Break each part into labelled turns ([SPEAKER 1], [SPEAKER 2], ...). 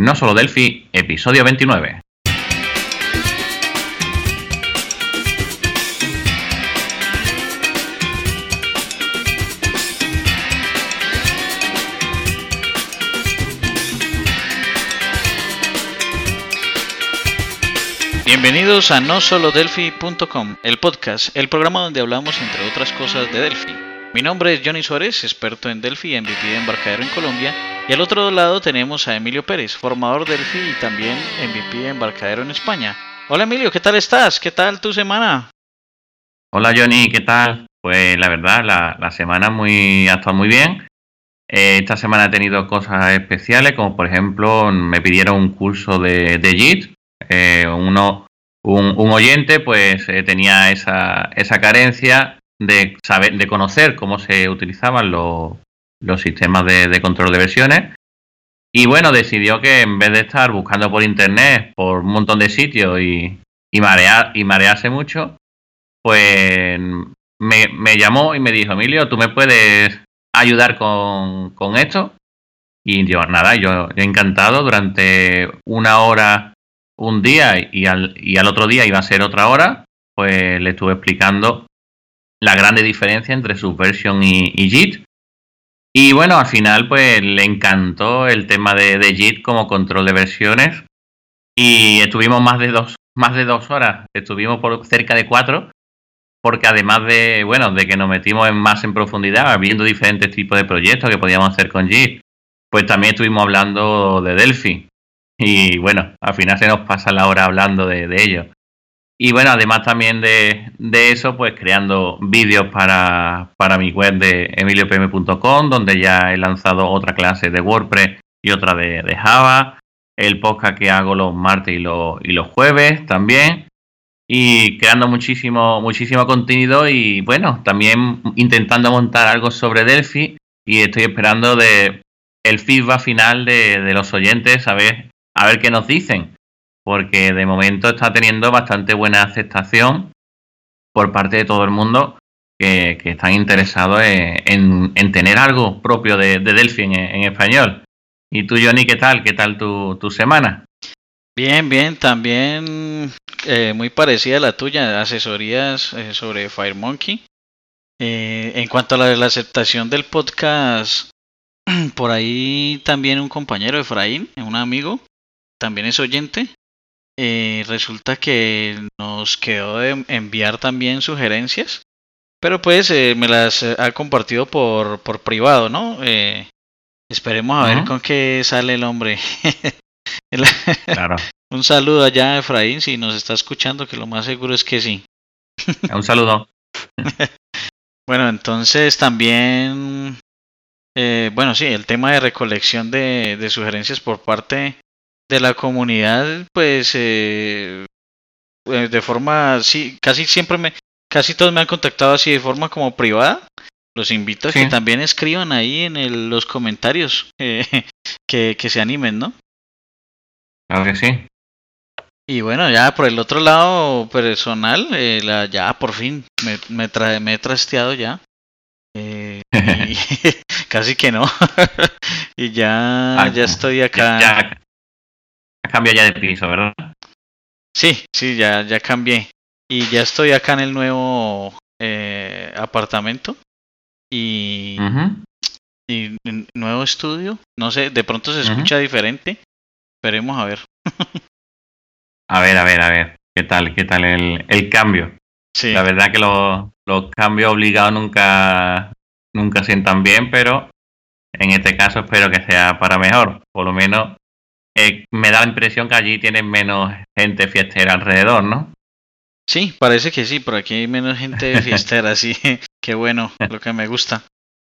[SPEAKER 1] No Solo Delphi, episodio 29.
[SPEAKER 2] Bienvenidos a nosolodelphi.com, el podcast, el programa donde hablamos entre otras cosas de Delphi. Mi nombre es Johnny Suárez, experto en Delphi y MVP de embarcadero en Colombia, y al otro lado tenemos a Emilio Pérez, formador Delphi y también MVP de embarcadero en España. Hola Emilio, ¿qué tal estás? ¿Qué tal tu semana?
[SPEAKER 1] Hola Johnny, ¿qué tal? Pues la verdad, la, semana muy, ha estado muy bien. Eh, esta semana he tenido cosas especiales, como por ejemplo me pidieron un curso de, de JIT, eh, uno, un, oyente pues eh, tenía esa, esa carencia de saber, de conocer cómo se utilizaban los, los sistemas de, control de versiones. Y bueno, decidió que en vez de estar buscando por internet, por un montón de sitios y, y, marear, y marearse mucho, pues me, me, llamó y me dijo, Emilio, ¿tú me puedes ayudar con, con esto? Y yo, nada, yo, yo encantado durante una hora un día y al, y al otro día iba a ser otra hora, pues le estuve explicando la grande diferencia entre Subversion y, y JIT. Y bueno, al final pues le encantó el tema de, de JIT como control de versiones y estuvimos más de dos, más de dos horas, estuvimos por cerca de cuatro, porque además de, bueno, de que nos metimos en más en profundidad, viendo diferentes tipos de proyectos que podíamos hacer con JIT, pues también estuvimos hablando de Delphi. Y bueno, al final se nos pasa la hora hablando de, ello. Y bueno, además también de, eso, pues creando vídeos para, para mi web de emiliopm.com, donde ya he lanzado otra clase de WordPress y otra de, Java. El podcast que hago los martes y los, y los jueves también. Y creando muchísimo, muchísimo contenido y bueno, también intentando montar algo sobre Delphi. Y estoy esperando de el feedback final de, de los oyentes, a ver a ver qué nos dicen, porque de momento está teniendo bastante buena aceptación por parte de todo el mundo que, están interesados en, tener algo propio de, Delphi en, español. ¿Y tú, Johnny, qué tal? ¿Qué tal tu, tu semana?
[SPEAKER 2] Bien, bien, también eh, muy parecida a la tuya, asesorías eh, sobre FireMonkey. Eh, en cuanto a la, la, aceptación del podcast, por ahí también un compañero, Efraín, un amigo, también es oyente. Eh, resulta que nos quedó de enviar también sugerencias, pero pues eh, me las eh, ha compartido por, por privado, ¿no? esperemos a ver con qué sale el hombre. claro. Un saludo allá, Efraín, si nos está escuchando, que lo más seguro es que sí.
[SPEAKER 1] Un saludo.
[SPEAKER 2] bueno, entonces también, bueno, sí, el tema de recolección de, de sugerencias por parte de la comunidad, pues eh, eh, de forma, sí, casi siempre me, casi todos me han contactado así de forma como privada. Los invito a que también escriban ahí en los comentarios eh, que, que se animen, ¿no?
[SPEAKER 1] Claro que sí.
[SPEAKER 2] Y bueno, ya por el otro lado personal, la, ya por fin me, me, me he trasteado ya. casi que no. y ya, ah, ya estoy acá.
[SPEAKER 1] Cambia ya de piso, ¿verdad?
[SPEAKER 2] Sí, sí, ya, ya cambié. Y ya estoy acá en el nuevo eh, apartamento. Y, y nuevo estudio. No sé, de pronto se escucha diferente. Esperemos a ver.
[SPEAKER 1] a ver, a ver, a ver. ¿Qué tal? ¿Qué tal el, el cambio? Sí. La verdad que los, los cambios obligados nunca, nunca sientan bien, pero en este caso espero que sea para mejor. Por lo menos eh, me da la impresión que allí tienen menos gente fiestera alrededor, ¿no?
[SPEAKER 2] Sí, parece que sí, por aquí hay menos gente fiestera, sí. Qué bueno, lo que me gusta.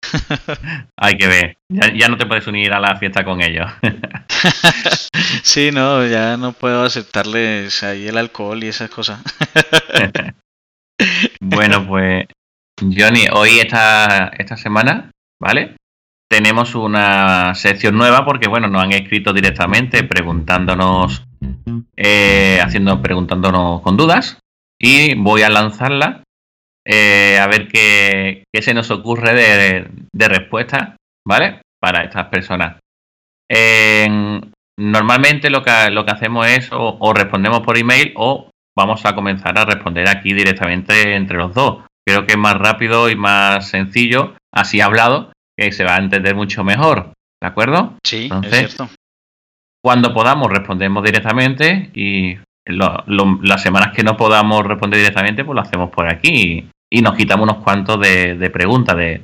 [SPEAKER 1] hay que ver, ya, no te puedes unir a la fiesta con ellos.
[SPEAKER 2] sí, no, ya no puedo aceptarles ahí el alcohol y esas cosas.
[SPEAKER 1] bueno, pues Johnny, hoy esta, esta semana, ¿vale? Tenemos una sección nueva porque, bueno, nos han escrito directamente preguntándonos, eh, haciendo, preguntándonos con dudas y voy a lanzarla eh, a ver qué, se nos ocurre de, respuesta, ¿vale? Para estas personas. normalmente lo que, lo que hacemos es o, respondemos por email o vamos a comenzar a responder aquí directamente entre los dos. Creo que es más rápido y más sencillo, así hablado, que se va a entender mucho mejor. ¿De acuerdo?
[SPEAKER 2] Sí, es cierto.
[SPEAKER 1] Cuando podamos respondemos directamente y las semanas que no podamos responder directamente, pues lo hacemos por aquí y, nos quitamos unos cuantos de, preguntas de,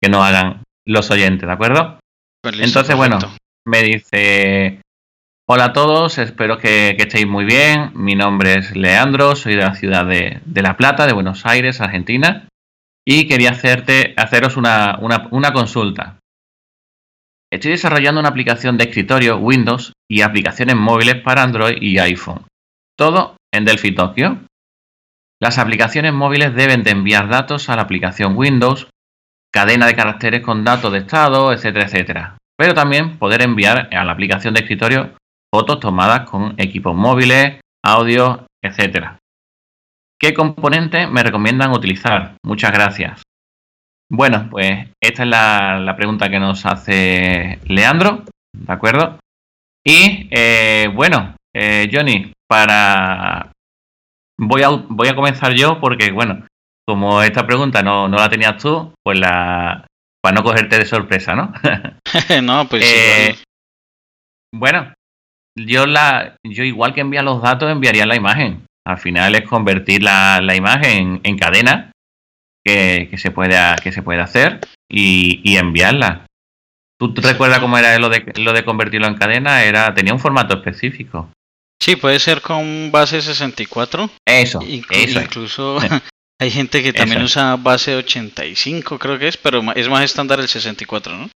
[SPEAKER 1] que nos hagan los oyentes, ¿de acuerdo? Pues Entonces, bueno, me dice, hola a todos, espero que, estéis muy bien. Mi nombre es Leandro, soy de la ciudad de, La Plata, de Buenos Aires, Argentina, y quería hacerte, haceros una, una consulta. Estoy desarrollando una aplicación de escritorio Windows y aplicaciones móviles para Android y iPhone. Todo en Delphi Tokyo. Las aplicaciones móviles deben de enviar datos a la aplicación Windows, cadena de caracteres con datos de estado, etcétera, etcétera. Pero también poder enviar a la aplicación de escritorio fotos tomadas con equipos móviles, audio, etcétera. ¿Qué componentes me recomiendan utilizar? Muchas gracias. Bueno, pues esta es la, pregunta que nos hace Leandro, ¿de acuerdo? Y eh, bueno, eh, Johnny, para... Voy a, voy a comenzar yo porque, bueno, como esta pregunta no, la tenías tú, pues la... Para no cogerte de sorpresa, ¿no?
[SPEAKER 2] no, pues eh,
[SPEAKER 1] Bueno, yo, la, yo igual que envía los datos, enviaría la imagen. Al final es convertir la, imagen en cadena que, se puede, que se puede hacer y, enviarla. ¿Tú recuerdas cómo era lo de, lo de convertirlo en cadena? Era, tenía un formato específico.
[SPEAKER 2] Sí, puede ser con base 64.
[SPEAKER 1] Eso,
[SPEAKER 2] eso Incluso hay gente que también usa base 85, creo que es, pero es más estándar el 64, ¿no?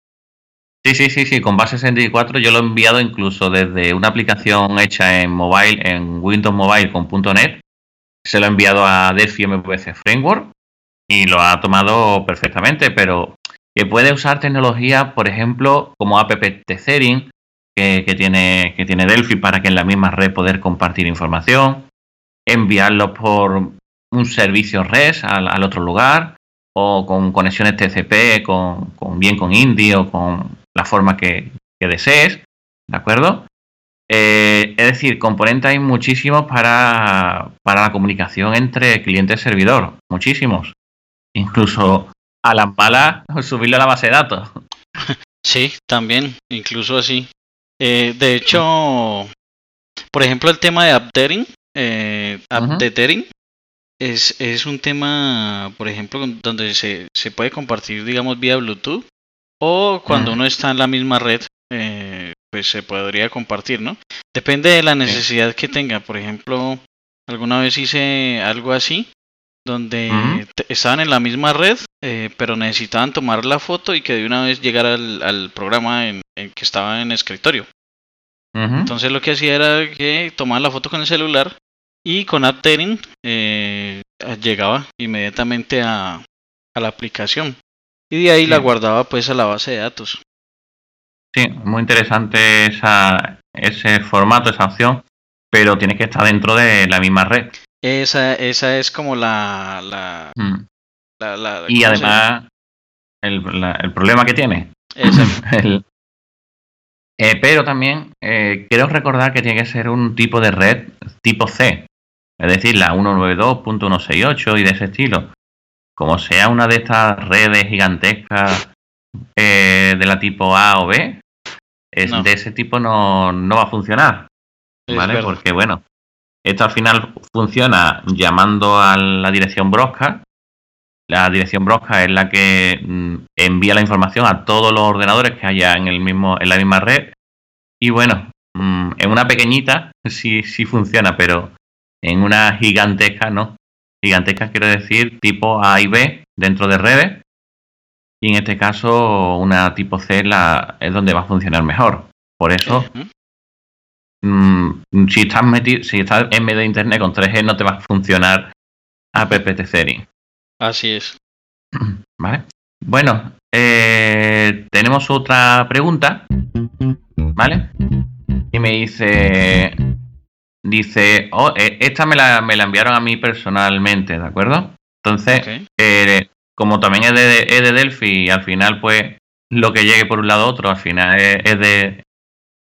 [SPEAKER 1] Sí, sí, sí, sí, con base 64 yo lo he enviado incluso desde una aplicación hecha en mobile, en Windows Mobile con .NET. Se lo he enviado a Delphi MVC Framework y lo ha tomado perfectamente, pero que puede usar tecnología, por ejemplo, como app tethering, que, tiene, que tiene Delphi para que en la misma red poder compartir información, enviarlo por un servicio REST al, otro lugar, o con conexiones TCP, con, bien con Indie o con la forma que, desees, ¿de acuerdo? Eh, es decir, componentes hay muchísimos para, para la comunicación entre cliente y servidor, muchísimos incluso a las malas subirlo a la base de datos.
[SPEAKER 2] Sí, también, incluso así. Eh, de hecho, por ejemplo, el tema de updating, eh, es, es un tema, por ejemplo, donde se, se puede compartir, digamos, vía Bluetooth o cuando uno está en la misma red, eh, pues se podría compartir, ¿no? Depende de la necesidad que tenga. Por ejemplo, alguna vez hice algo así donde estaban en la misma red, eh, pero necesitaban tomar la foto y que de una vez llegara al, programa en, que estaba en escritorio. Entonces lo que hacía era que tomaba la foto con el celular y con AppTering eh, llegaba inmediatamente a, a, la aplicación y de ahí la guardaba pues a la base de datos.
[SPEAKER 1] Sí, muy interesante esa, ese formato, esa opción, pero tiene que estar dentro de la misma red.
[SPEAKER 2] Esa, esa es como la... la,
[SPEAKER 1] mm. y además, el, el, problema que tiene. Eh, pero también eh, quiero recordar que tiene que ser un tipo de red tipo C, es decir, la 192.168 y de ese estilo. Como sea una de estas redes gigantescas eh, de la tipo A o B, es, de ese tipo no, no va a funcionar. ¿Vale? Porque bueno, esto al final funciona llamando a la dirección Broadcast. La dirección Broadcast es la que mm, envía la información a todos los ordenadores que haya en el mismo, en la misma red. Y bueno, mm, en una pequeñita sí, sí funciona, pero en una gigantesca no. Gigantesca quiero decir tipo A y B dentro de redes. Y en este caso, una tipo C la, es donde va a funcionar mejor. Por eso, Mm, si estás metido, si estás en medio de internet con 3G no te va a funcionar AppT
[SPEAKER 2] Así es.
[SPEAKER 1] Vale. Bueno, eh, tenemos otra pregunta, ¿vale? Y me dice, dice, oh, eh, esta me la, me la enviaron a mí personalmente, ¿de acuerdo? Entonces, eh, como también es de, es de Delphi y al final, pues, lo que llegue por un lado u otro, al final es, de,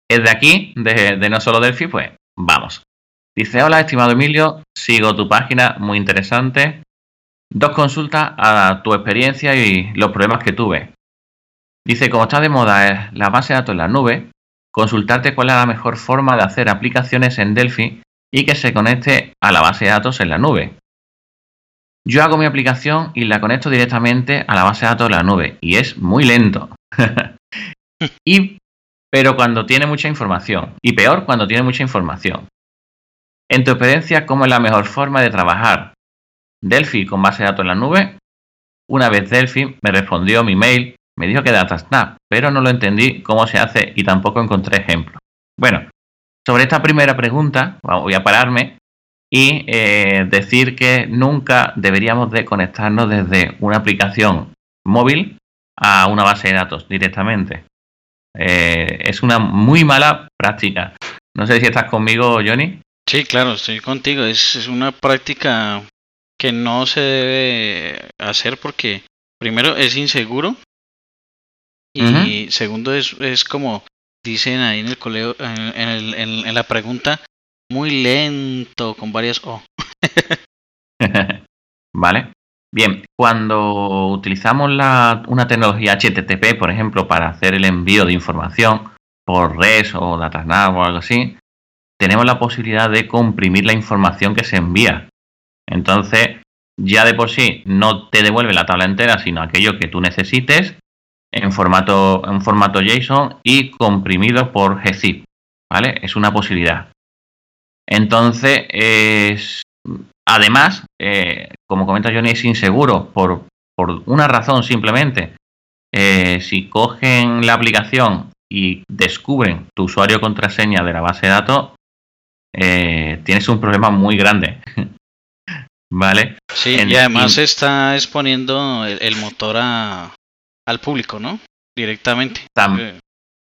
[SPEAKER 1] es de aquí, de, de no solo Delphi, pues vamos. Dice, hola estimado Emilio, sigo tu página, muy interesante. Dos consultas a tu experiencia y los problemas que tuve. Dice, como está de moda la base de datos en la nube, consultarte cuál es la mejor forma de hacer aplicaciones en Delphi y que se conecte a la base de datos en la nube. Yo hago mi aplicación y la conecto directamente a la base de datos de la nube y es muy lento. y, pero cuando tiene mucha información. Y peor cuando tiene mucha información. En tu experiencia, ¿cómo es la mejor forma de trabajar? Delphi con base de datos en la nube. Una vez Delphi me respondió mi mail, me dijo que DataSnap, pero no lo entendí cómo se hace y tampoco encontré ejemplos. Bueno, sobre esta primera pregunta voy a pararme y eh, decir que nunca deberíamos de conectarnos desde una aplicación móvil a una base de datos directamente. Eh, es una muy mala práctica. No sé si estás conmigo, Johnny.
[SPEAKER 2] Sí, claro, estoy contigo. Es, una práctica que no se debe hacer porque primero es inseguro y segundo es, es como dicen ahí en el colegio, en, en la pregunta, muy lento con varias O.
[SPEAKER 1] vale. Bien, cuando utilizamos la, una tecnología HTTP, por ejemplo, para hacer el envío de información por REST o DataSnap o algo así, tenemos la posibilidad de comprimir la información que se envía. Entonces, ya de por sí no te devuelve la tabla entera, sino aquello que tú necesites en formato, en formato JSON y comprimido por gzip. ¿Vale? Es una posibilidad. Entonces, es, además, eh, como comenta Johnny, es inseguro por, por una razón simplemente. Eh, si cogen la aplicación y descubren tu usuario contraseña de la base de datos, eh, tienes un problema muy grande. ¿Vale?
[SPEAKER 2] Sí, y además está exponiendo el, motor al público, ¿no? Directamente.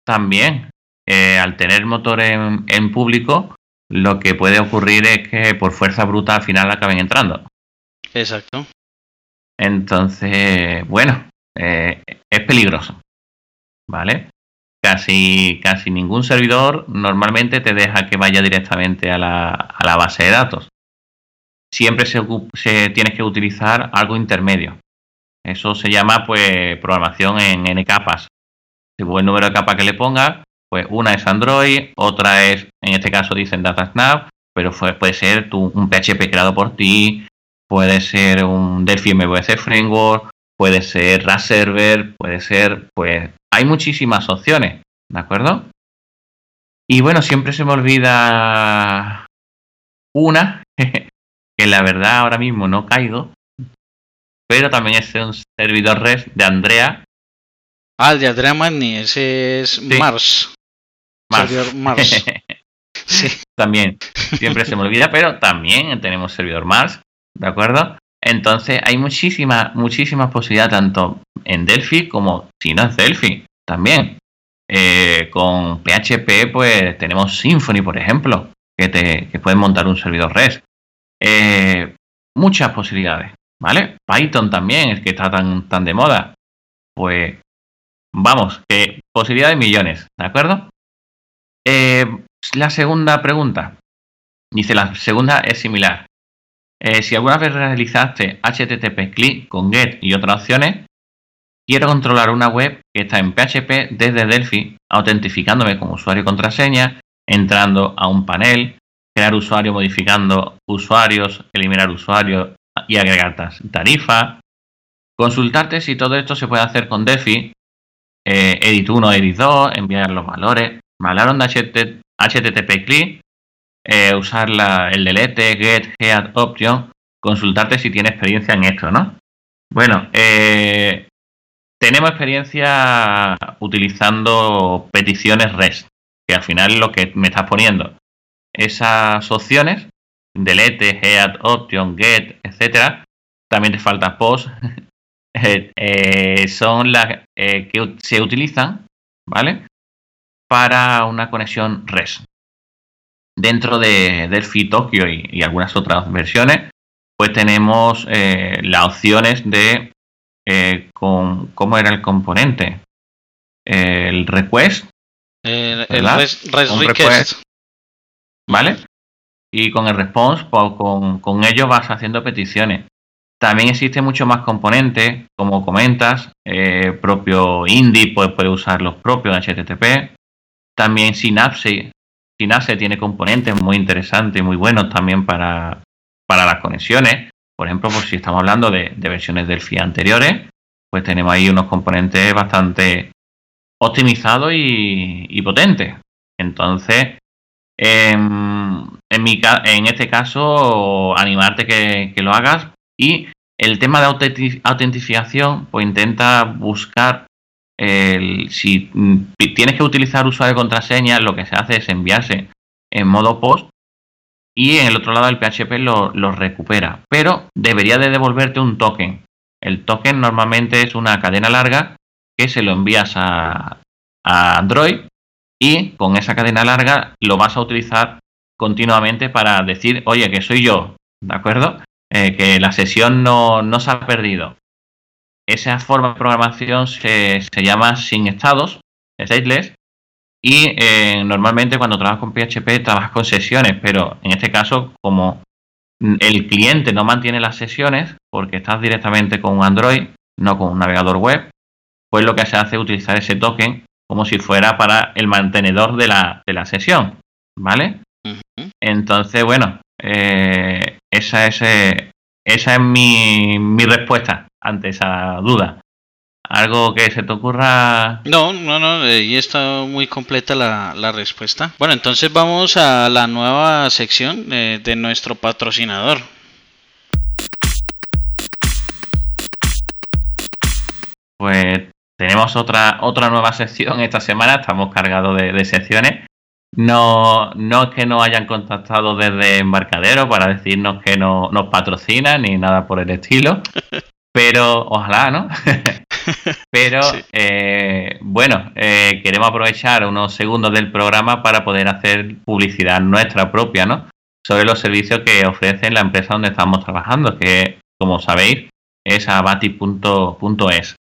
[SPEAKER 1] también, al tener motor en, en público, lo que puede ocurrir es que por fuerza bruta al final acaben entrando.
[SPEAKER 2] Exacto.
[SPEAKER 1] Entonces, bueno, eh, es peligroso. ¿Vale? Casi, casi ningún servidor normalmente te deja que vaya directamente a la, a la base de datos. Siempre se, se, tienes que utilizar algo intermedio. Eso se llama pues programación en N capas. Según el número de capas que le pongas, pues una es Android, otra es, en este caso dicen DataSnap, pero puede ser un PHP creado por ti, puede ser un Delphi MVC Framework, puede ser RAS Server, puede ser, pues hay muchísimas opciones, ¿de acuerdo? Y bueno, siempre se me olvida una, que la verdad ahora mismo no caigo, pero también es un servidor REST de Andrea.
[SPEAKER 2] Ah, de Andrea Magni, ese es Mars.
[SPEAKER 1] Servidor Mars. sí. También, siempre se me olvida, pero también tenemos servidor Mars, ¿de acuerdo? Entonces hay muchísimas, muchísimas posibilidades, tanto en Delphi como si no es Delphi, también. Eh, con PHP, pues tenemos Symfony, por ejemplo, que te que pueden montar un servidor REST. Eh, muchas posibilidades, ¿vale? Python también, es que está tan, tan de moda. Pues vamos, que posibilidades millones, ¿de acuerdo? Eh, la segunda pregunta. Dice, la segunda es similar. Eh, si alguna vez realizaste HTTP click con GET y otras opciones, quiero controlar una web que está en PHP desde Delphi, autentificándome como usuario contraseña, entrando a un panel, crear usuario modificando usuarios, eliminar usuarios y agregar tarifas, consultarte si todo esto se puede hacer con Delphi, eh, edit 1, edit 2, enviar los valores, hablaron de HTTP click, eh, usar el delete, get, head option, consultarte si tiene experiencia en esto, ¿no? Bueno, eh, tenemos experiencia utilizando peticiones REST, que al final es lo que me estás poniendo. Esas opciones, delete, head, option, get, etcétera, también te falta post, eh, son las que se utilizan, ¿vale? para una conexión REST. Dentro de Delphi Tokyo y, algunas otras versiones, pues tenemos eh, las opciones de eh, con, cómo era el componente. el request,
[SPEAKER 2] El, REST request.
[SPEAKER 1] ¿Vale? Y con el response, pues con, con ello vas haciendo peticiones. También existe mucho más componentes, como comentas, eh, propio Indie pues, puede usar los propios HTTP. También Synapse, Synapse tiene componentes muy interesantes, muy buenos también para, para las conexiones. Por ejemplo, pues si estamos hablando de, versiones del FI anteriores, pues tenemos ahí unos componentes bastante optimizados y, potentes. Entonces, en, mi, en este caso, animarte que, que lo hagas y el tema de autentificación, pues intenta buscar si tienes que utilizar usuario de contraseña, lo que se hace es enviarse en modo post y en el otro lado el PHP lo, recupera. Pero debería de devolverte un token. El token normalmente es una cadena larga que se lo envías a Android y con esa cadena larga lo vas a utilizar continuamente para decir, oye, que soy yo, ¿de acuerdo? Eh, que la sesión no, se ha perdido. Esa forma de programación se, llama sin estados, stateless, y eh, normalmente cuando trabajas con PHP trabajas con sesiones, pero en este caso, como el cliente no mantiene las sesiones, porque estás directamente con un Android, no con un navegador web, pues lo que se hace es utilizar ese token como si fuera para el mantenedor de la, de la sesión, ¿vale? Entonces, bueno, eh, esa es, eh, esa es mi, mi respuesta ante esa duda. ¿Algo que se te ocurra?
[SPEAKER 2] No, no, no, y está muy completa la, la, respuesta. Bueno, entonces vamos a la nueva sección eh, de nuestro patrocinador.
[SPEAKER 1] Tenemos otra, otra nueva sección esta semana, estamos cargados de, de secciones. No, no es que nos hayan contactado desde Embarcadero para decirnos que no, nos patrocinan ni nada por el estilo, pero ojalá, ¿no? pero eh, bueno, eh, queremos aprovechar unos segundos del programa para poder hacer publicidad nuestra propia, ¿no? Sobre los servicios que ofrece la empresa donde estamos trabajando, que como sabéis es abati.es.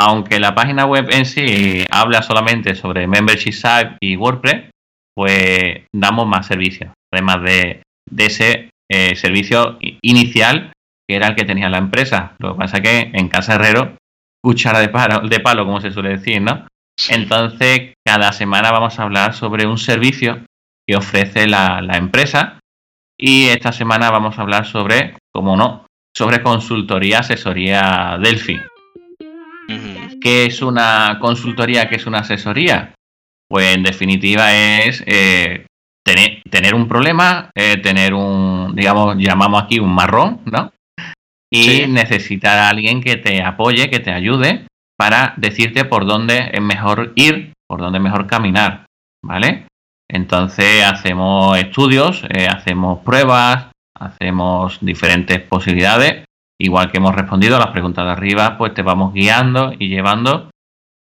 [SPEAKER 1] Aunque la página web en sí habla solamente sobre Membership Site y WordPress, pues damos más servicios, además de, ese eh, servicio inicial que era el que tenía la empresa. Lo que pasa es que en Casa Herrero, cuchara de palo, de palo, como se suele decir, ¿no? Entonces, cada semana vamos a hablar sobre un servicio que ofrece la, empresa y esta semana vamos a hablar sobre, como no, sobre consultoría, asesoría Delphi. ¿Qué es una consultoría? ¿Qué es una asesoría? Pues en definitiva es eh, tener, tener, un problema, eh, tener un, digamos, llamamos aquí un marrón, ¿no? Y necesitar a alguien que te apoye, que te ayude para decirte por dónde es mejor ir, por dónde es mejor caminar, ¿vale? Entonces hacemos estudios, eh, hacemos pruebas, hacemos diferentes posibilidades. Igual que hemos respondido a las preguntas de arriba, pues te vamos guiando y llevando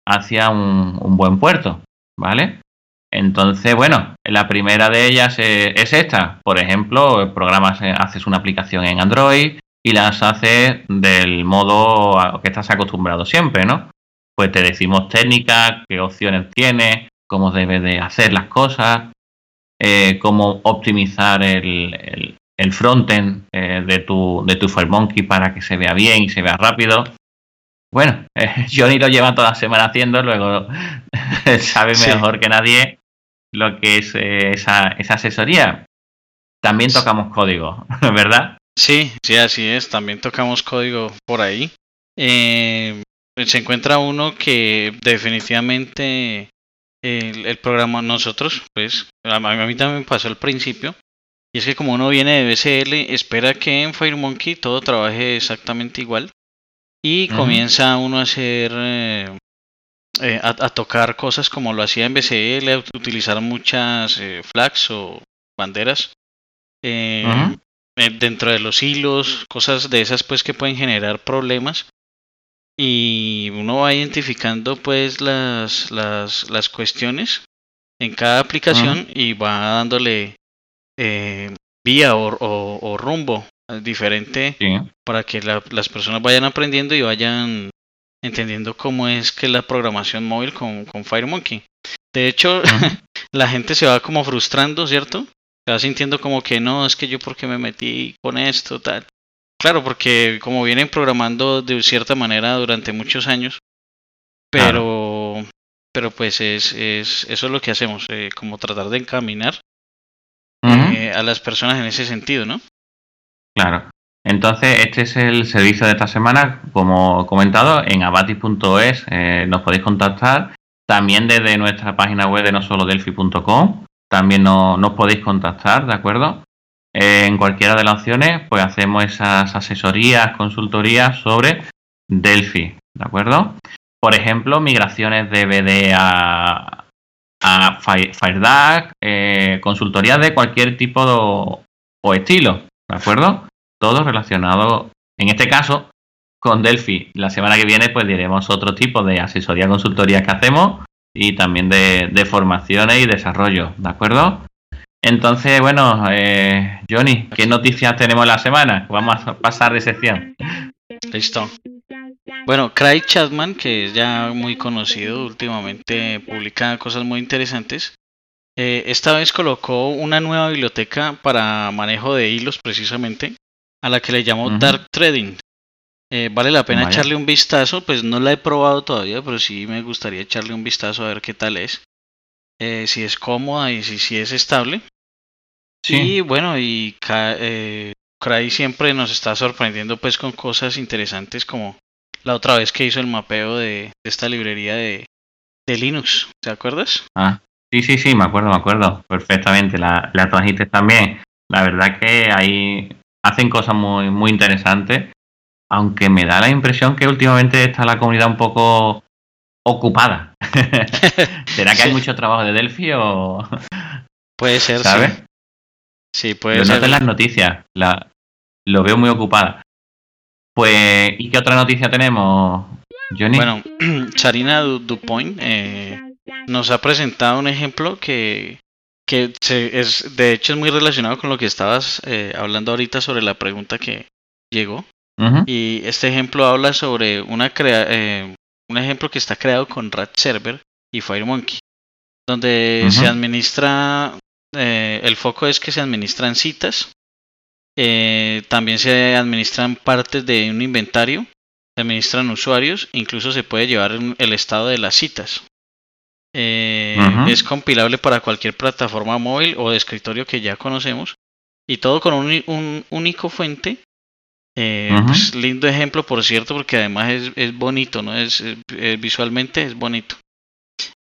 [SPEAKER 1] hacia un buen puerto. ¿vale? Entonces, bueno, la primera de ellas es, esta. Por ejemplo, programas, haces una aplicación en Android y las haces del modo que estás acostumbrado siempre, ¿no? Pues te decimos técnicas, qué opciones tienes, cómo debes de hacer las cosas, eh, cómo optimizar el, frontend eh, de tu, de tu FireMonkey para que se vea bien y se vea rápido. Bueno, eh, Johnny lo lleva toda la semana haciendo, luego sabe mejor que nadie lo que es eh, esa, esa, asesoría. También tocamos código, ¿verdad?
[SPEAKER 2] Sí, sí, así es. También tocamos código por ahí. Eh, se encuentra uno que definitivamente el, programa nosotros, pues a, mí también pasó al principio. Y es que como uno viene de BCL, espera que en FireMonkey todo trabaje exactamente igual. Y comienza uno a hacer eh, eh, a, tocar cosas como lo hacía en BCL, a utilizar muchas eh, flags o banderas dentro de los hilos, cosas de esas pues que pueden generar problemas. Y uno va identificando pues las, las, las cuestiones en cada aplicación y va dándole vía o rumbo diferente para que las personas vayan aprendiendo y vayan entendiendo cómo es que la programación móvil con, con FireMonkey. De hecho, la gente se va como frustrando, ¿cierto? Se va sintiendo como que no, es que yo porque me metí con esto, tal. Claro, porque como vienen programando de cierta manera durante muchos años, pero, pero pues es, es, eso es lo que hacemos, eh, como tratar de encaminar eh, a las personas en ese sentido, ¿no?
[SPEAKER 1] Claro. Entonces, este es el servicio de esta semana. Como comentado, en abatis.es eh, nos podéis contactar. También desde nuestra página web de no solo delphi.com. También nos podéis contactar, ¿de acuerdo? en cualquiera de las opciones, pues hacemos esas asesorías, consultorías sobre Delphi, ¿de acuerdo? Por ejemplo, migraciones de BD a, a FireDAC, eh, consultorías de cualquier tipo o estilo, ¿de acuerdo? Todo relacionado, en este caso, con Delphi. La semana que viene, pues diremos otro tipo de asesoría, consultoría que hacemos y también de, de formaciones y desarrollo, ¿de acuerdo? Entonces, bueno, eh, Johnny, ¿qué noticias tenemos la semana? Vamos a pasar de sección.
[SPEAKER 2] Listo. Bueno, Craig Chapman, que es ya muy conocido últimamente, publica cosas muy interesantes. Eh, esta vez colocó una nueva biblioteca para manejo de hilos precisamente, a la que le llamó Dark Trading. Eh, vale la pena echarle un vistazo, pues no la he probado todavía, pero sí me gustaría echarle un vistazo a ver qué tal es. Eh, si es cómoda y si, si es estable. Sí. Y bueno, y eh, Cray siempre nos está sorprendiendo pues con cosas interesantes como la otra vez que hizo el mapeo de, esta librería de, de, Linux, ¿te acuerdas?
[SPEAKER 1] Ah, sí, sí, sí, me acuerdo, me acuerdo perfectamente. La, la trajiste también. La verdad que ahí hacen cosas muy, muy interesantes, aunque me da la impresión que últimamente está la comunidad un poco ocupada. ¿Será que hay mucho trabajo de Delphi o...?
[SPEAKER 2] Puede ser, ¿sabes? Sí, puede
[SPEAKER 1] lo
[SPEAKER 2] ser.
[SPEAKER 1] en las noticias, la, lo veo muy ocupada. Pues, ¿y qué otra noticia tenemos, Johnny?
[SPEAKER 2] Bueno, Charina Dupoint eh, nos ha presentado un ejemplo que, que se, es, de hecho es muy relacionado con lo que estabas eh, hablando ahorita sobre la pregunta que llegó. Y este ejemplo habla sobre una crea eh, un ejemplo que está creado con Rat Server y FireMonkey, donde se administra, eh, el foco es que se administran citas, eh, también se administran partes de un inventario, se administran usuarios, incluso se puede llevar el estado de las citas. Eh, es compilable para cualquier plataforma móvil o de escritorio que ya conocemos y todo con un, un único fuente eh, pues, lindo ejemplo, por cierto, porque además es, es bonito, ¿no? Es, visualmente es bonito.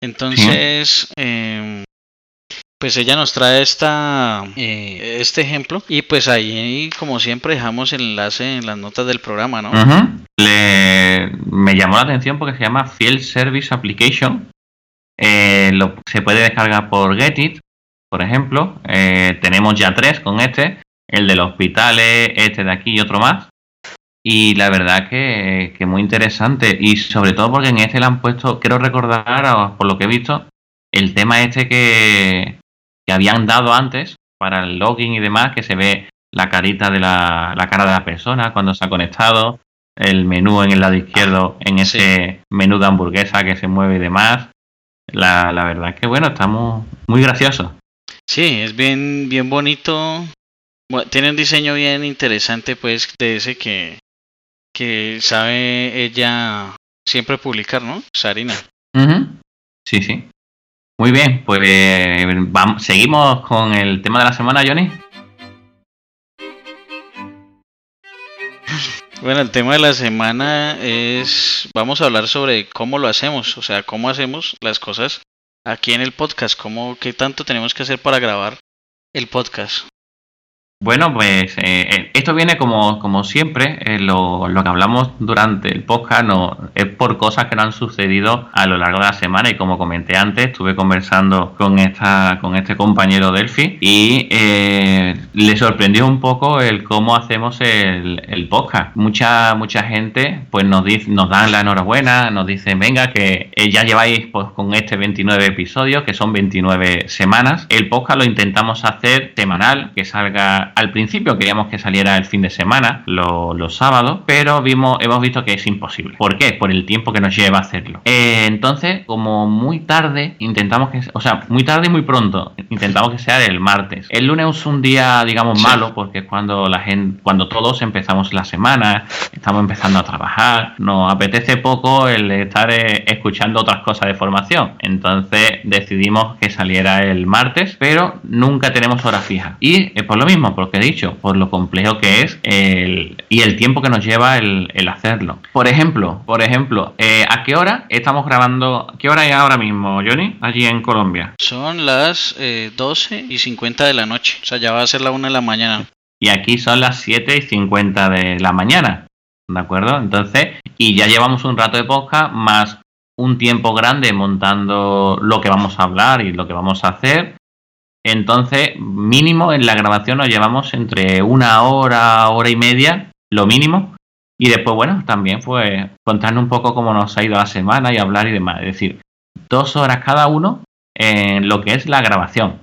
[SPEAKER 2] Entonces, em, pues ella nos trae esta, eh, este ejemplo y pues ahí, como siempre, dejamos el enlace en las notas del programa, ¿no?
[SPEAKER 1] Le, me llamó la atención porque se llama Field Service Application. Eh, lo, se puede descargar por Getit, por ejemplo. tenemos ya tres con este el de los hospitales, este de aquí y otro más. Y la verdad que, que muy interesante. Y sobre todo porque en este le han puesto, quiero recordar, por lo que he visto, el tema este que, que habían dado antes para el login y demás, que se ve la carita de la, la cara de la persona cuando se ha conectado, el menú en el lado izquierdo, en ese menú de hamburguesa que se mueve y demás. La, la verdad que bueno, estamos muy graciosos.
[SPEAKER 2] Sí, es bien, bien bonito tiene un diseño bien interesante, pues, de ese que, que sabe ella siempre publicar, ¿no? Sarina.
[SPEAKER 1] Sí, sí. Muy bien, pues vamos, seguimos con el tema de la semana, Johnny.
[SPEAKER 2] Bueno, el tema de la semana es, vamos a hablar sobre cómo lo hacemos, o sea, cómo hacemos las cosas aquí en el podcast, cómo, qué tanto tenemos que hacer para grabar el podcast.
[SPEAKER 1] Bueno, pues eh, eh, esto viene como, como siempre, eh, lo, que hablamos durante el podcast no, es por cosas que no han sucedido a lo largo de la semana y como comenté antes, estuve conversando con esta con este compañero Delphi y le sorprendió un poco el cómo hacemos el, el, podcast. Mucha mucha gente pues nos dice, nos dan la enhorabuena, nos dicen, venga, que ya lleváis pues, con este 29 episodios, que son 29 semanas. El podcast lo intentamos hacer semanal, que salga al principio queríamos que saliera el fin de semana, los sábados, pero vimos, hemos visto que es imposible. ¿Por qué? Por el tiempo que nos lleva hacerlo. Eh, entonces, como muy tarde, intentamos que, o sea, muy tarde y muy pronto, intentamos que sea el martes. El lunes es un día, digamos, malo, porque es cuando la gente, cuando todos empezamos la semana, estamos empezando a trabajar, nos apetece poco el estar eh, escuchando otras cosas de formación. Entonces decidimos que saliera el martes, pero nunca tenemos hora fija. Y es por lo mismo, porque he dicho, por lo complejo que es el, y el tiempo que nos lleva el, hacerlo. Por ejemplo, por ejemplo, eh, ¿a qué hora estamos grabando? ¿Qué hora es ahora mismo, Johnny? Allí en Colombia.
[SPEAKER 2] Son las 12 eh, y 50 de la noche. O sea, ya va a ser la 1 de la mañana.
[SPEAKER 1] Y aquí son las 7 y 50 de la mañana. ¿De acuerdo? Entonces, y ya llevamos un rato de podcast más un tiempo grande montando lo que vamos a hablar y lo que vamos a hacer. Entonces, mínimo en la grabación nos llevamos entre una hora, hora y media, lo mínimo. Y después, bueno, también fue contarnos un poco cómo nos ha ido la semana y hablar y demás. Es decir, dos horas cada uno en lo que es la grabación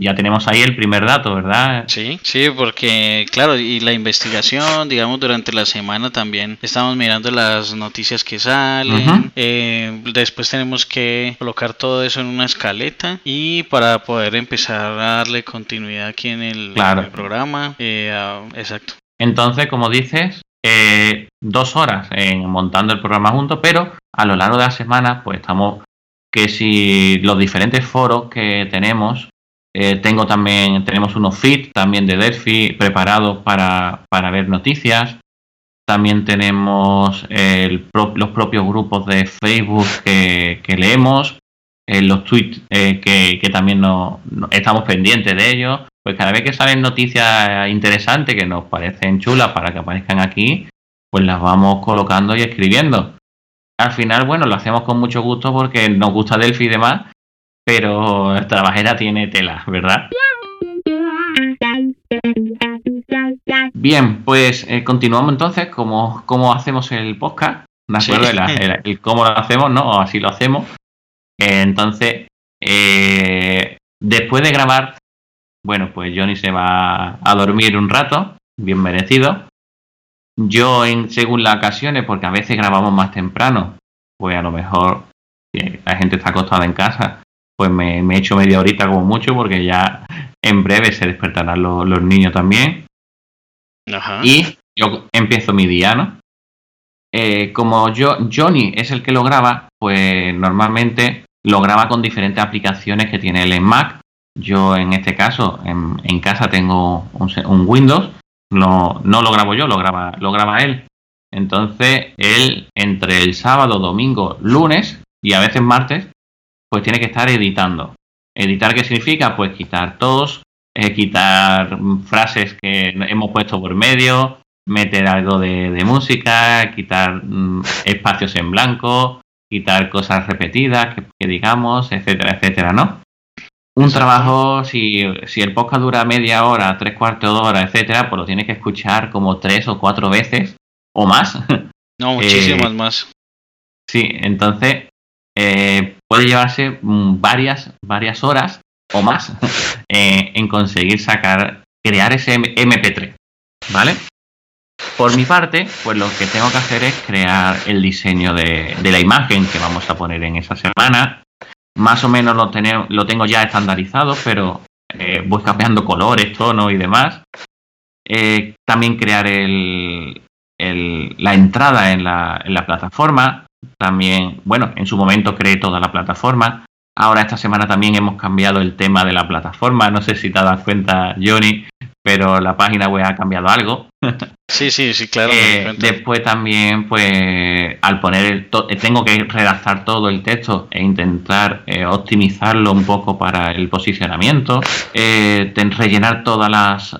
[SPEAKER 1] ya tenemos ahí el primer dato, ¿verdad?
[SPEAKER 2] Sí, sí, porque claro, y la investigación, digamos, durante la semana también estamos mirando las noticias que salen, eh, después tenemos que colocar todo eso en una escaleta y para poder empezar a darle continuidad aquí en el, programa. Eh, exacto.
[SPEAKER 1] Entonces, como dices, eh, dos horas en montando el programa juntos, pero a lo largo de la semana, pues estamos que si los diferentes foros que tenemos eh, tengo también, tenemos unos feeds también de Delphi preparados para, para ver noticias. También tenemos los propios grupos de Facebook que, leemos, eh, los tweets eh, que, también no, estamos pendientes de ellos. Pues cada vez que salen noticias interesantes que nos parecen chulas para que aparezcan aquí, pues las vamos colocando y escribiendo. Al final, bueno, lo hacemos con mucho gusto porque nos gusta Delphi y demás, pero trabajera tiene tela, ¿verdad? Bien, pues eh, continuamos entonces cómo, cómo hacemos el podcast, ¿de acuerdo? El, cómo lo hacemos, ¿no? O así lo hacemos. entonces, eh, después de grabar, bueno, pues Johnny se va a dormir un rato, bien merecido. Yo, en, según las ocasiones, porque a veces grabamos más temprano, pues a lo mejor la gente está acostada en casa, pues me, he hecho media horita como mucho porque ya en breve se despertarán los, niños también. Y yo empiezo mi día, ¿no? Eh, como yo, Johnny es el que lo graba, pues normalmente lo graba con diferentes aplicaciones que tiene él en Mac. Yo en este caso, en, casa tengo un, Windows, no, no, lo grabo yo, lo graba, lo graba él. Entonces, él entre el sábado, domingo, lunes y a veces martes, pues tiene que estar editando. ¿Editar qué significa? Pues quitar tos, eh, quitar frases que hemos puesto por medio, meter algo de, música, quitar mm, espacios en blanco, quitar cosas repetidas que, digamos, etcétera, etcétera, ¿no? Un trabajo, si, si, el podcast dura media hora, tres cuartos de hora, etcétera, pues lo tienes que escuchar como tres o cuatro veces o más.
[SPEAKER 2] No, muchísimas eh, más.
[SPEAKER 1] Sí, entonces eh, puede llevarse mm, varias, varias horas o más eh, en conseguir sacar, crear ese MP3, ¿vale? Por mi parte, pues lo que tengo que hacer es crear el diseño de, la imagen que vamos a poner en esa semana. Más o menos lo, lo tengo ya estandarizado, pero eh, voy cambiando colores, tonos y demás. también crear el, la entrada en la, en la plataforma, también, bueno, en su momento creé toda la plataforma. Ahora esta semana también hemos cambiado el tema de la plataforma. No sé si te das cuenta, Johnny, pero la página web ha cambiado algo.
[SPEAKER 2] Sí, sí, sí, claro.
[SPEAKER 1] Eh, después también, pues, al poner el eh, tengo que redactar todo el texto e intentar eh, optimizarlo un poco para el posicionamiento, rellenar todas las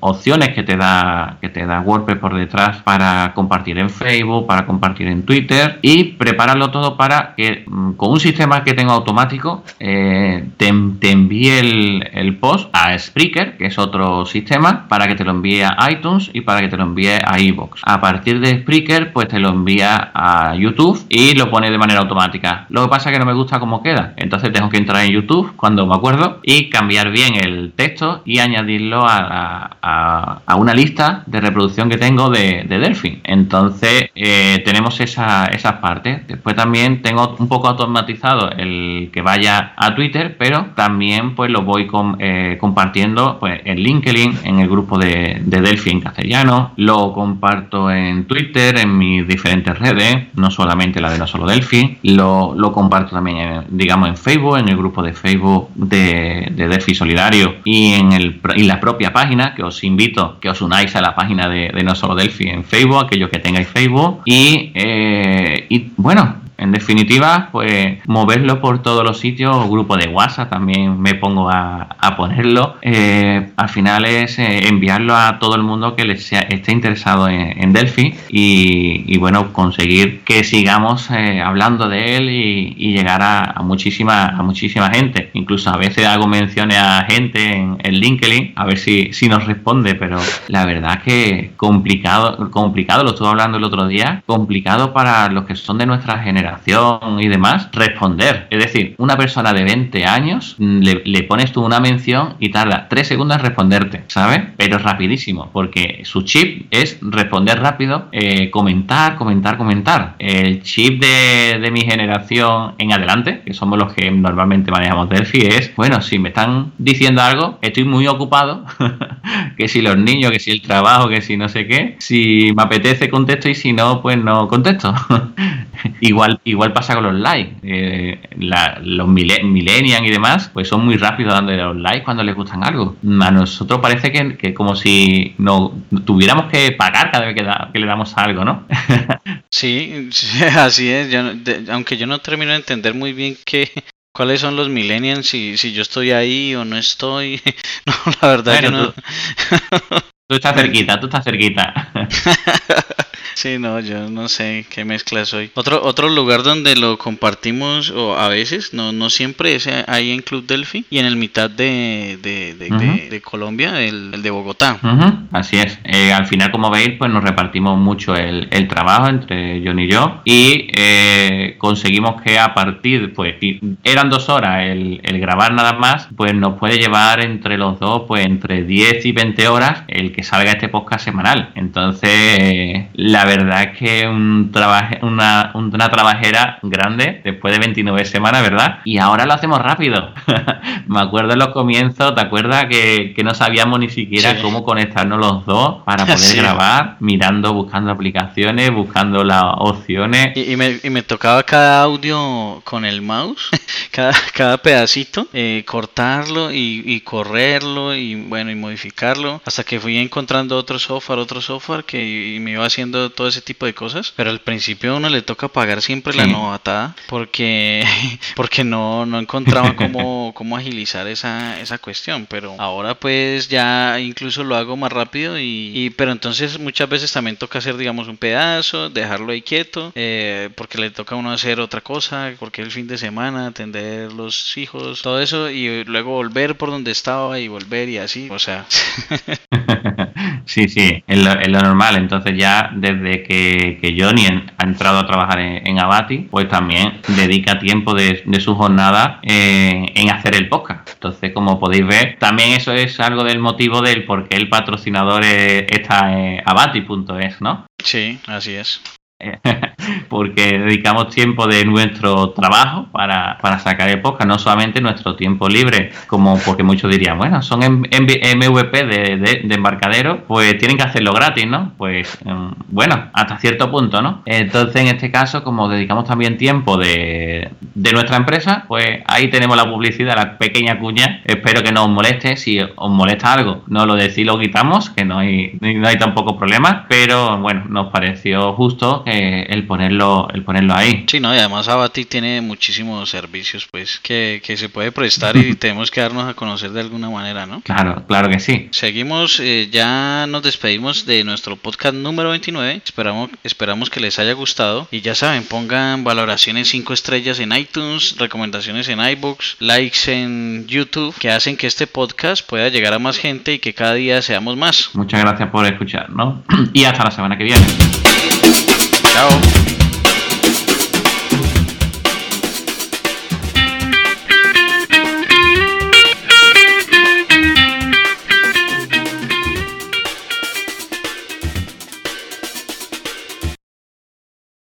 [SPEAKER 1] opciones que te da que te da WordPress por detrás para compartir en Facebook, para compartir en Twitter y prepararlo todo para que mm, con un sistema que tengo automático te, te, envíe el, el post a Spreaker, que es otro sistema, para que te lo envíe a iTunes y para que te lo envía a iVoox. A partir de Spreaker, pues te lo envía a YouTube y lo pone de manera automática. Lo que pasa es que no me gusta cómo queda. Entonces tengo que entrar en YouTube cuando me acuerdo y cambiar bien el texto y añadirlo a, a, una lista de reproducción que tengo de, de Delphi. Entonces eh, tenemos esa, esas partes. Después también tengo un poco automatizado el que vaya a Twitter, pero también pues lo voy eh, compartiendo pues, en LinkedIn, en el grupo de, de Delphi en castellano. Lo comparto en Twitter, en mis diferentes redes, no solamente la de no solo Delphi. Lo, lo comparto también, digamos, en Facebook, en el grupo de Facebook de, de Delphi Solidario y en, el, la propia página, que os invito que os unáis a la página de, de no solo Delphi en Facebook, aquellos que tengáis Facebook. Y, eh, y bueno, en definitiva, pues moverlo por todos los sitios, grupo de WhatsApp también me pongo a, ponerlo. Eh, al final es eh, enviarlo a todo el mundo que les esté interesado en, Delphi y, bueno, conseguir que sigamos eh, hablando de él y, llegar a, muchísima, a muchísima gente. Incluso a veces hago menciones a gente en, LinkedIn, a ver si, si nos responde, pero la verdad que complicado, complicado, lo estuve hablando el otro día, complicado para los que son de nuestra generación y demás, responder. Es decir, una persona de 20 años mm, le, pones tú una mención y tarda 3 segundos en responderte, ¿sabes? Pero rapidísimo, porque su chip es responder rápido, eh, comentar, comentar, comentar. El chip de, de mi generación en adelante, que somos los que normalmente manejamos Delphi, es, bueno, si me están diciendo algo, estoy muy ocupado, que si los niños, que si el trabajo, que si no sé qué, si me apetece contesto y si no, pues no contesto. igual, igual pasa con los likes. Eh, los millennials y demás, pues son muy rápidos dándole los likes cuando les gustan algo. A nosotros parece que, que como si no tuviéramos que pagar cada vez que, le damos algo, ¿no?
[SPEAKER 2] sí, así es. aunque yo no termino de entender muy bien qué, cuáles son los millennials, si, si yo estoy ahí o no estoy. no, la verdad yo no.
[SPEAKER 1] tú estás cerquita, tú estás cerquita.
[SPEAKER 2] Sí, no, yo no sé qué mezcla soy. Otro, otro lugar donde lo compartimos, o a veces, no, no siempre, es ahí en Club Delphi y en el mitad de, de, Colombia, el, de Bogotá.
[SPEAKER 1] Así es. Eh, al final, como veis, pues nos repartimos mucho el, trabajo entre John y yo y eh, conseguimos que a partir, pues, eran dos horas el, el grabar nada más, pues nos puede llevar entre los dos, pues, entre 10 y 20 horas el que salga este podcast semanal. Entonces, la verdad es que un trabaje, una, una trabajera grande después de 29 semanas, ¿verdad? Y ahora lo hacemos rápido. Me acuerdo en los comienzos, ¿te acuerdas que, no sabíamos ni siquiera cómo conectarnos los dos para poder grabar, mirando, buscando aplicaciones, buscando las opciones?
[SPEAKER 2] Y, me, y me, tocaba cada audio con el mouse, cada, cada pedacito, eh, cortarlo y, y correrlo y bueno, y modificarlo, hasta que fui encontrando otro software, otro software que me iba haciendo todo ese tipo de cosas, pero al principio a uno le toca pagar siempre la novatada porque, porque no, no encontraba cómo, cómo agilizar esa, esa cuestión, pero ahora pues ya incluso lo hago más rápido y, pero entonces muchas veces también toca hacer digamos un pedazo, dejarlo ahí quieto, eh, porque le toca a uno hacer otra cosa, porque el fin de semana, atender los hijos, todo eso y luego volver por donde estaba y volver y así, o sea.
[SPEAKER 1] sí, sí, es lo, es lo normal, entonces ya desde que, que Johnny ha entrado a trabajar en, Abati, pues también dedica tiempo de, su jornada eh, en hacer el podcast. Entonces, como podéis ver, también eso es algo del motivo del por qué el patrocinador está en abati.es, ¿no?
[SPEAKER 2] Sí, así es.
[SPEAKER 1] porque dedicamos tiempo de nuestro trabajo para, sacar el podcast, no solamente nuestro tiempo libre, como porque muchos dirían, bueno, son MVP de, embarcadero, pues tienen que hacerlo gratis, ¿no? Pues em, bueno, hasta cierto punto, ¿no? Entonces, en este caso, como dedicamos también tiempo de, nuestra empresa, pues ahí tenemos la publicidad, la pequeña cuña. Espero que no os moleste. Si os molesta algo, no lo decís, lo quitamos, que no hay, no hay tampoco problema. Pero bueno, nos pareció justo el ponerlo, el ponerlo ahí.
[SPEAKER 2] Sí, no, y además Abati tiene muchísimos servicios, pues, que, que se puede prestar y tenemos que darnos a conocer de alguna manera, ¿no?
[SPEAKER 1] Claro, claro que sí.
[SPEAKER 2] Seguimos, eh, ya nos despedimos de nuestro podcast número 29. Esperamos, esperamos que les haya gustado. Y ya saben, pongan valoraciones 5 estrellas en iTunes, recomendaciones en iBooks, likes en YouTube, que hacen que este podcast pueda llegar a más gente y que cada día seamos más.
[SPEAKER 1] Muchas gracias por escuchar, ¿no? Y hasta la semana que viene.
[SPEAKER 2] out.